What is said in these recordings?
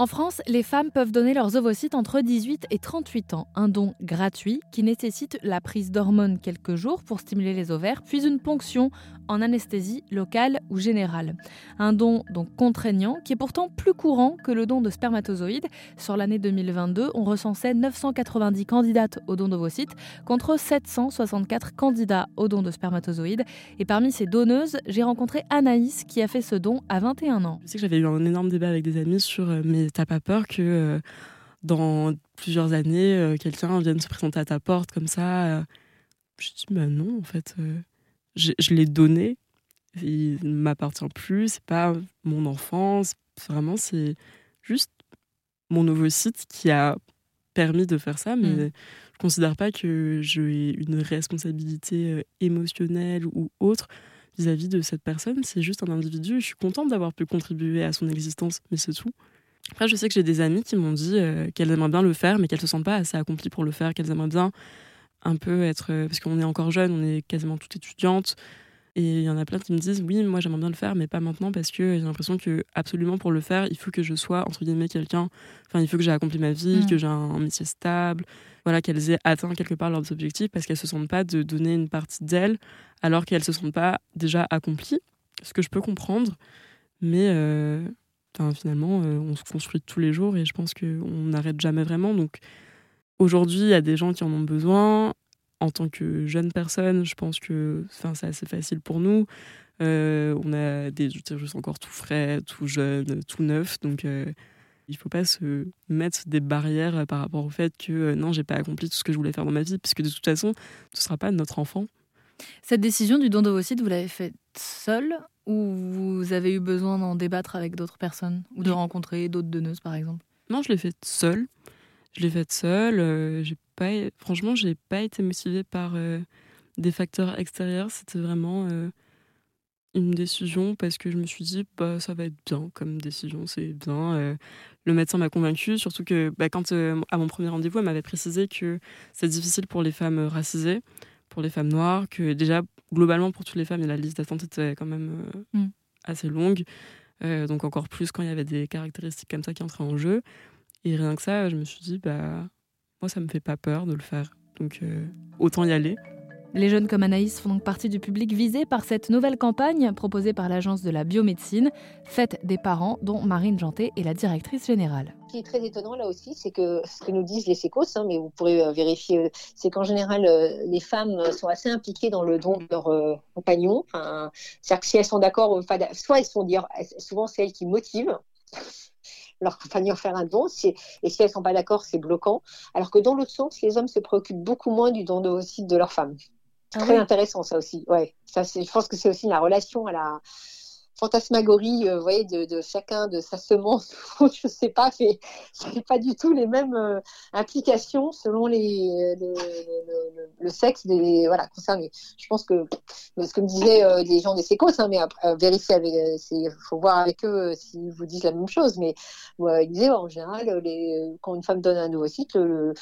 En France, les femmes peuvent donner leurs ovocytes entre 18 et 38 ans. Un don gratuit qui nécessite la prise d'hormones quelques jours pour stimuler les ovaires, puis une ponction en anesthésie locale ou générale. Un don donc contraignant qui est pourtant plus courant que le don de spermatozoïdes. Sur l'année 2022, on recensait 990 candidates au don d'ovocytes contre 764 candidats au don de spermatozoïdes. Et parmi ces donneuses, j'ai rencontré Anaïs qui a fait ce don à 21 ans. Je sais que j'avais eu un énorme débat avec des amis sur euh, mes t'as pas peur que euh, dans plusieurs années, euh, quelqu'un vienne se présenter à ta porte comme ça euh? Je dis, bah non, en fait, je, l'ai donné, il ne m'appartient plus, c'est pas mon enfance, vraiment, c'est juste mon nouveau site qui a permis de faire ça, mais je mmh. je considère pas que j'ai une responsabilité émotionnelle ou autre vis-à-vis -vis de cette personne. C'est juste un individu. Je suis contente d'avoir pu contribuer à son existence, mais c'est tout. Après, je sais que j'ai des amies qui m'ont dit euh, qu'elles aimeraient bien le faire, mais qu'elles se sentent pas assez accomplies pour le faire, qu'elles aimeraient bien un peu être. Euh, parce qu'on est encore jeune, on est quasiment toutes étudiantes. Et il y en a plein qui me disent oui, moi j'aimerais bien le faire, mais pas maintenant parce que j'ai l'impression que absolument pour le faire, il faut que je sois entre guillemets quelqu'un. Enfin, il faut que j'ai accompli ma vie, que mm. j'ai un, métier stable, voilà, qu'elles aient atteint quelque part leurs objectifs parce qu'elles se sentent pas de donner une partie d'elles alors qu'elles se sentent pas déjà accomplies. Ce que je peux comprendre, mais euh, finalement, euh, on se construit tous les jours et je pense qu'on n'arrête jamais vraiment. Donc aujourd'hui, il y a des gens qui en ont besoin. En tant que jeune personne, je pense que c'est assez facile pour nous. Euh, on a des utérus encore tout frais, tout jeunes, tout neufs. Donc euh, il ne faut pas se mettre des barrières par rapport au fait que non, j'ai pas accompli tout ce que je voulais faire dans ma vie, puisque de toute façon, ce ne sera pas notre enfant. Cette décision du don d'ovocytes, vous l'avez faite seule ou vous avez eu besoin d'en débattre avec d'autres personnes ou de rencontrer d'autres donneuses par exemple? Non, je l'ai faite seule. Je l'ai faite seule. Euh, j'ai pas, franchement, j'ai pas été motivée par euh, des facteurs extérieurs. C'était vraiment euh, une décision parce que je me suis dit, bah, ça va être bien comme décision, c'est bien. le médecin m'a convaincue, surtout que bah, quand à mon premier rendez-vous, elle m'avait précisé que c'est difficile pour les femmes racisées pour les femmes noires, que déjà, globalement, pour toutes les femmes, la liste d'attente était quand même euh, mm. assez longue. Euh, donc encore plus quand il y avait des caractéristiques comme ça qui entraient en jeu. Et rien que ça, je me suis dit, bah, moi, ça me fait pas peur de le faire. Donc euh, autant y aller. Les jeunes comme Anaïs font donc partie du public visé par cette nouvelle campagne proposée par l'Agence de la biomédecine, Fête des parents, dont Marine Janté est la directrice générale. Ce qui est très étonnant là aussi, c'est que ce que nous disent les sécos, hein, mais vous pourrez euh, vérifier, euh, c'est qu'en général, euh, les femmes sont assez impliquées dans le don de leur compagnon. C'est-à-dire que si elles sont d'accord, soit elles sont souvent c'est elles qui motivent leur compagnon faire un don, et si elles sont pas d'accord, c'est bloquant. Alors que dans l'autre sens, les hommes se préoccupent beaucoup moins du don de, de leur femme. Ah très intéressant ça aussi. Ouais, ça c'est. Je pense que c'est aussi la relation à la fantasmagorie, euh, vous voyez, de, chacun de sa semence. je sais pas, c'est pas du tout les mêmes euh, implications selon les, le, sexe des voilà concernés. Je pense que ce que me disaient euh, les gens des sécos, hein, mais après, vérifier avec, il faut voir avec eux s'ils vous disent la même chose. Mais ils disaient en général, les, quand une femme donne un nouveau cycle,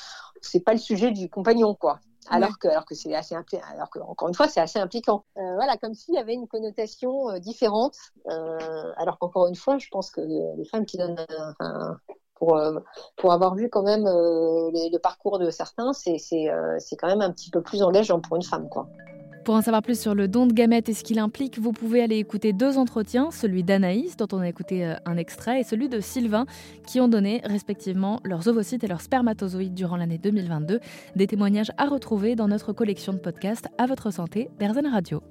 c'est pas le sujet du compagnon, quoi alors que alors que c'est assez encore une fois c'est assez impliquant. Euh, voilà comme s'il y avait une connotation euh, différente euh, alors qu'encore une fois je pense que les femmes qui donnent pour pour avoir vu quand même le parcours de certains c'est quand même un petit peu plus engageant pour une femme quoi pour en savoir plus sur le don de gamètes et ce qu'il implique, vous pouvez aller écouter deux entretiens, celui d'Anaïs, dont on a écouté euh, un extrait, et celui de Sylvain, qui ont donné respectivement leurs ovocytes et leurs spermatozoïdes durant l'année 2022. Des témoignages à retrouver dans notre collection de podcasts À votre santé, Berzen Radio.